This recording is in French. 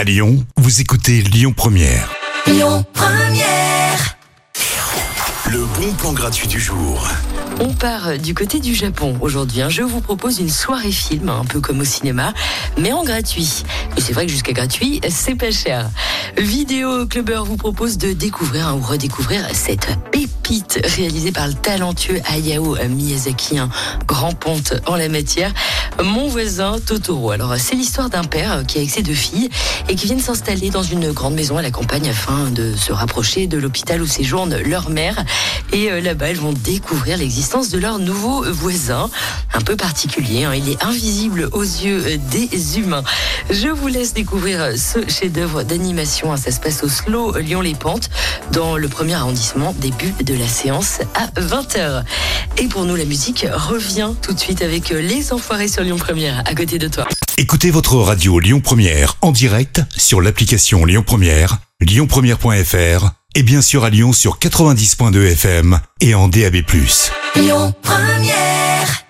À Lyon, vous écoutez Lyon Première. Lyon Première. Le bon plan gratuit du jour. On part du côté du Japon aujourd'hui. hein. Je vous propose une soirée film, un peu comme au cinéma, mais en gratuit. Et c'est vrai que jusqu'à gratuit, c'est pas cher. Vidéo Clubber vous propose de découvrir ou redécouvrir cette pépite réalisée par le talentueux Hayao Miyazaki, un grand ponte en la matière. Mon voisin Totoro. Alors, c'est l'histoire d'un père qui a avec ses deux filles et qui viennent s'installer dans une grande maison à la campagne afin de se rapprocher de l'hôpital où séjourne leur mère. Et euh, là-bas, elles vont découvrir l'existence de leur nouveau voisin, un peu particulier. hein. Il est invisible aux yeux des humains. Je vous laisse découvrir euh, ce chef-d'œuvre d'animation. Ça se passe au Slow Lyon-les-Pentes, dans le premier arrondissement. Début de la séance à 20h. Et pour nous, la musique revient tout de suite avec euh, Les Enfoirés sur Lyon Première, à côté de toi. Écoutez votre radio Lyon Première en direct sur l'application Lyon Première, lyonpremière.fr et bien sûr à Lyon sur 90.2 FM et en DAB+. Lyon Première.